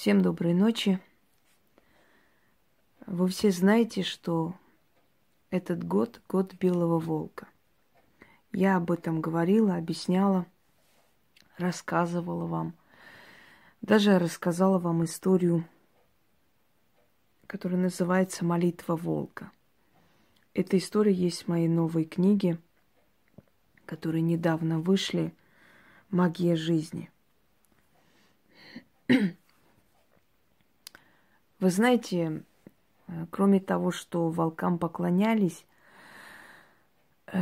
Всем доброй ночи. Вы все знаете, что этот год – год белого волка. Я об этом говорила, объясняла, рассказывала вам. Даже рассказала вам историю, которая называется «Молитва волка». Эта история есть в моей новой книге, которые недавно вышли «Магия жизни». Вы знаете, э, кроме того, что волкам поклонялись э,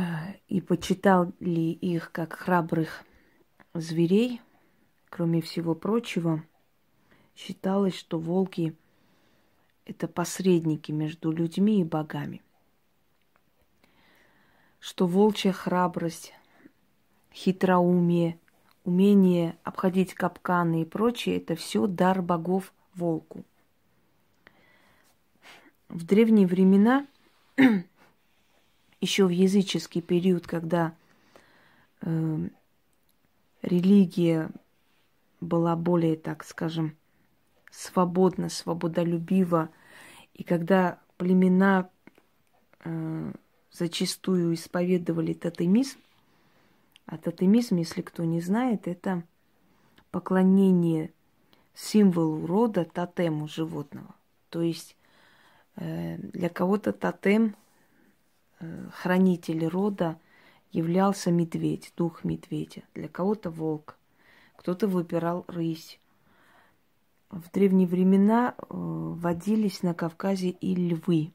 и почитали их как храбрых зверей, кроме всего прочего, считалось, что волки – это посредники между людьми и богами. Что волчья храбрость, хитроумие, умение обходить капканы и прочее – это все дар богов волку – в древние времена, еще в языческий период, когда э, религия была более, так скажем, свободна, свободолюбива, и когда племена э, зачастую исповедовали тотемизм, а тотемизм, если кто не знает, это поклонение символу рода, тотему животного. То есть для кого-то тотем, э, хранитель рода, являлся медведь, дух медведя. Для кого-то волк. Кто-то выбирал рысь. В древние времена э, водились на Кавказе и львы.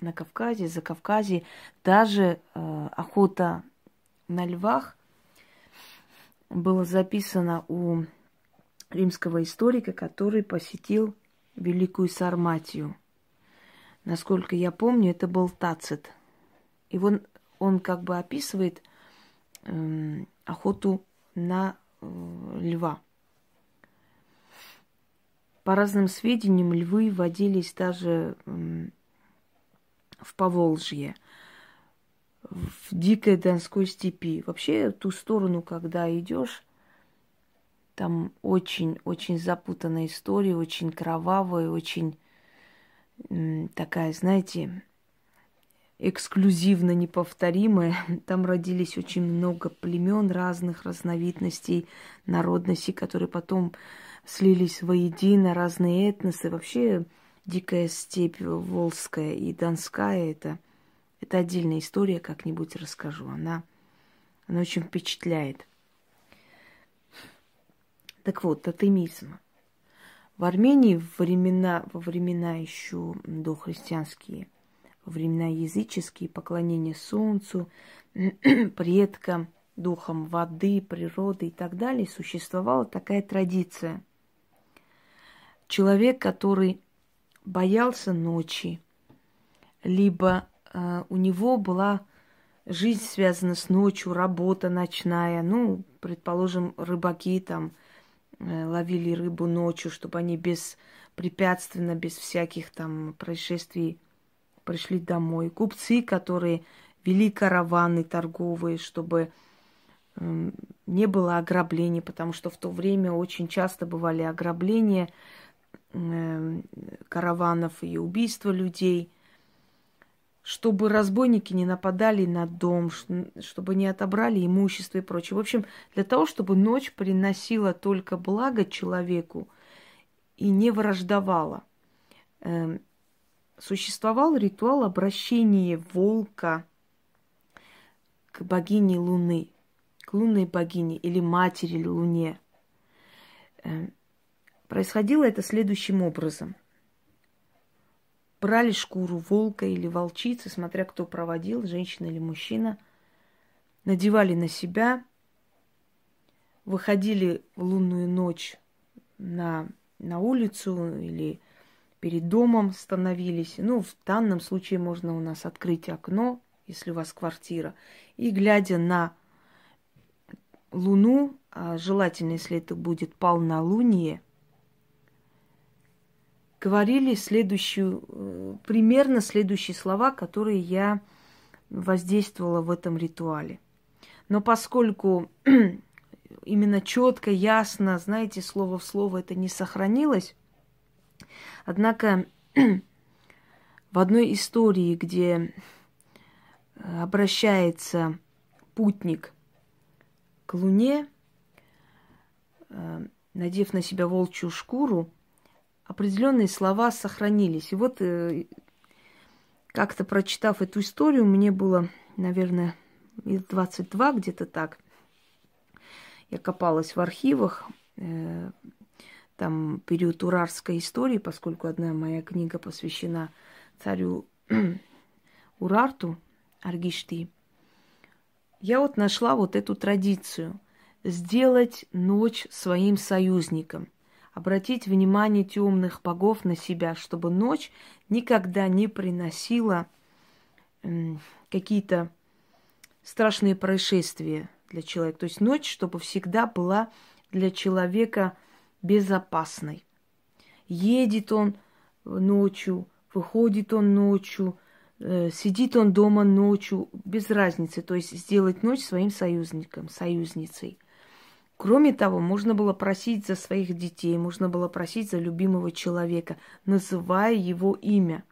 На Кавказе, за Кавказе даже охота на львах было записано у римского историка, который посетил Великую Сарматию – Насколько я помню, это был Тацит. И он, он как бы описывает э, охоту на э, льва. По разным сведениям, львы водились даже э, в Поволжье, в дикой Донской степи. Вообще, ту сторону, когда идешь, там очень-очень запутанная история, очень кровавая, очень такая, знаете, эксклюзивно неповторимая. Там родились очень много племен разных разновидностей, народностей, которые потом слились воедино, разные этносы. Вообще дикая степь Волжская и Донская это, это отдельная история, как-нибудь расскажу. Она, она очень впечатляет. Так вот, тотемизм – в Армении в времена, во времена еще дохристианские, во времена языческие, поклонение солнцу, предкам, духам воды, природы и так далее, существовала такая традиция. Человек, который боялся ночи, либо э, у него была жизнь связана с ночью, работа ночная, ну, предположим, рыбаки там – ловили рыбу ночью, чтобы они беспрепятственно, без всяких там происшествий пришли домой. Купцы, которые вели караваны торговые, чтобы эм, не было ограблений, потому что в то время очень часто бывали ограбления эм, караванов и убийства людей – чтобы разбойники не нападали на дом, чтобы не отобрали имущество и прочее. В общем, для того, чтобы ночь приносила только благо человеку и не враждовала. Эм, существовал ритуал обращения волка к богине Луны, к лунной богине или матери Луне. Эм, происходило это следующим образом – брали шкуру волка или волчицы, смотря кто проводил, женщина или мужчина, надевали на себя, выходили в лунную ночь на, на улицу или перед домом становились. Ну, в данном случае можно у нас открыть окно, если у вас квартира, и глядя на луну, а желательно, если это будет полнолуние – говорили следующую, э, примерно следующие слова, которые я воздействовала в этом ритуале. Но поскольку именно четко, ясно, знаете, слово в слово это не сохранилось, Однако в одной истории, где э, обращается путник к Луне, э, надев на себя волчью шкуру, определенные слова сохранились. И вот э, как-то прочитав эту историю, мне было, наверное, 22 где-то так. Я копалась в архивах, э, там период урарской истории, поскольку одна моя книга посвящена царю Урарту, Аргишти. Я вот нашла вот эту традицию сделать ночь своим союзником, обратить внимание темных богов на себя, чтобы ночь никогда не приносила какие-то страшные происшествия для человека. То есть ночь, чтобы всегда была для человека безопасной. Едет он ночью, выходит он ночью, э, сидит он дома ночью, без разницы. То есть сделать ночь своим союзником, союзницей. Кроме того, можно было просить за своих детей, можно было просить за любимого человека, называя его имя.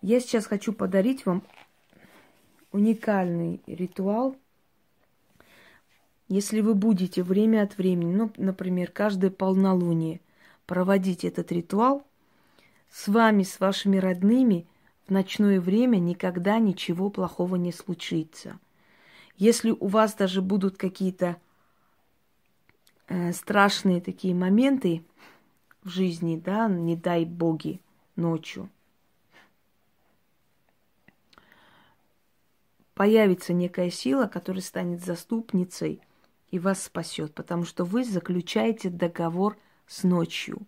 Я сейчас хочу подарить вам уникальный ритуал. Если вы будете время от времени, ну, например, каждое полнолуние проводить этот ритуал, с вами, с вашими родными в ночное время никогда ничего плохого не случится. Если у вас даже будут какие-то э, страшные такие моменты в жизни, да, не дай боги, ночью, появится некая сила, которая станет заступницей и вас спасет, потому что вы заключаете договор с ночью.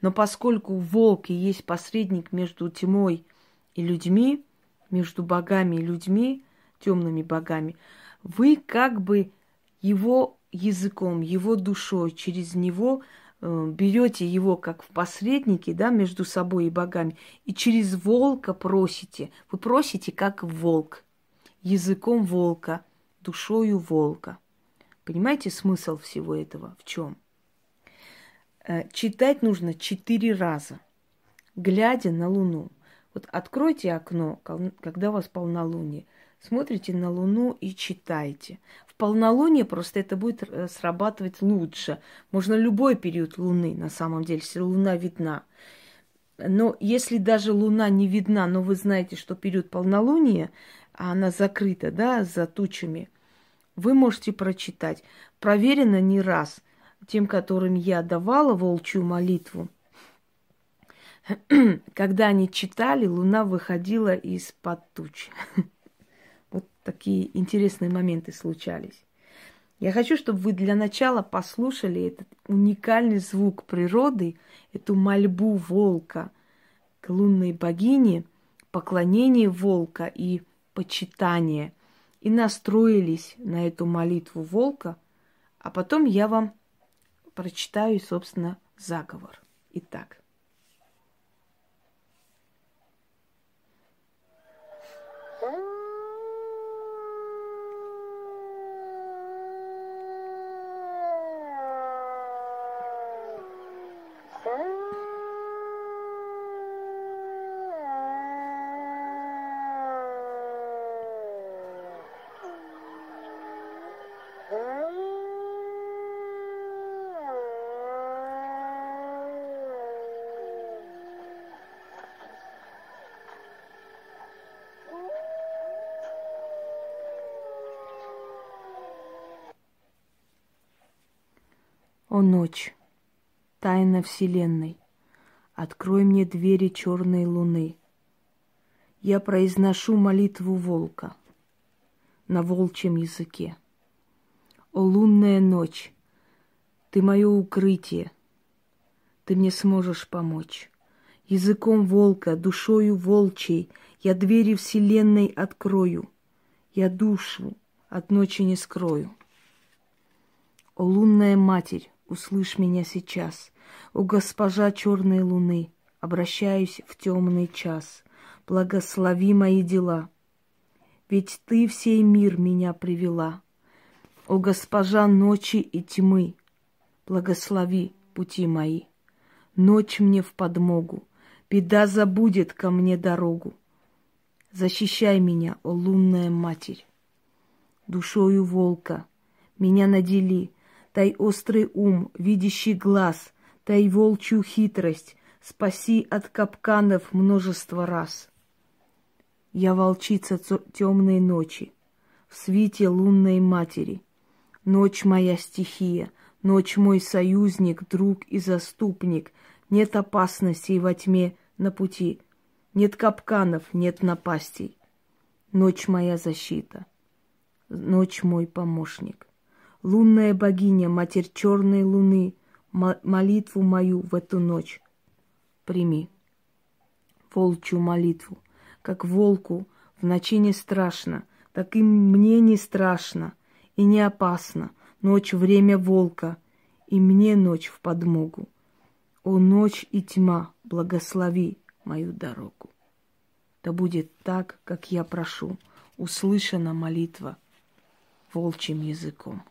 Но поскольку волк и есть посредник между тьмой и людьми, между богами и людьми, темными богами, вы как бы его языком, его душой, через него э, берете его как в посредники, да, между собой и богами, и через волка просите. Вы просите как волк, языком волка, душою волка. Понимаете смысл всего этого в чем? Э, читать нужно четыре раза, глядя на Луну. Вот откройте окно, когда у вас полнолуние – смотрите на Луну и читайте. В полнолуние просто это будет э, срабатывать лучше. Можно любой период Луны, на самом деле, если Луна видна. Но если даже Луна не видна, но вы знаете, что период полнолуния, а она закрыта, да, за тучами, вы можете прочитать. Проверено не раз тем, которым я давала волчью молитву. Когда они читали, Луна выходила из-под туч. такие интересные моменты случались. Я хочу, чтобы вы для начала послушали этот уникальный звук природы, эту мольбу волка к лунной богине, поклонение волка и почитание. И настроились на эту молитву волка, а потом я вам прочитаю, собственно, заговор. Итак. О ночь, тайна вселенной, Открой мне двери черной луны. Я произношу молитву волка На волчьем языке. О лунная ночь, ты мое укрытие, Ты мне сможешь помочь. Языком волка, душою волчей Я двери вселенной открою, Я душу от ночи не скрою. О лунная матерь, услышь меня сейчас. О, госпожа черной луны, обращаюсь в темный час. Благослови мои дела, ведь ты в сей мир меня привела. О, госпожа ночи и тьмы, благослови пути мои. ночь мне в подмогу, беда забудет ко мне дорогу. Защищай меня, о лунная матерь. Душою волка меня надели, дай острый ум, видящий глаз, дай волчью хитрость, спаси от капканов множество раз. Я волчица темной ночи, в свите лунной матери. Ночь моя стихия, ночь мой союзник, друг и заступник. Нет опасностей во тьме на пути, нет капканов, нет напастей. Ночь моя защита, ночь мой помощник. Лунная богиня, матерь черной луны, молитву мою в эту ночь прими. Волчью молитву как волку в ночи не страшно, так и мне не страшно и не опасно. Ночь — время волка, и мне ночь в подмогу. О, ночь и тьма, благослови мою дорогу. Да будет так, как я прошу, услышана молитва волчьим языком.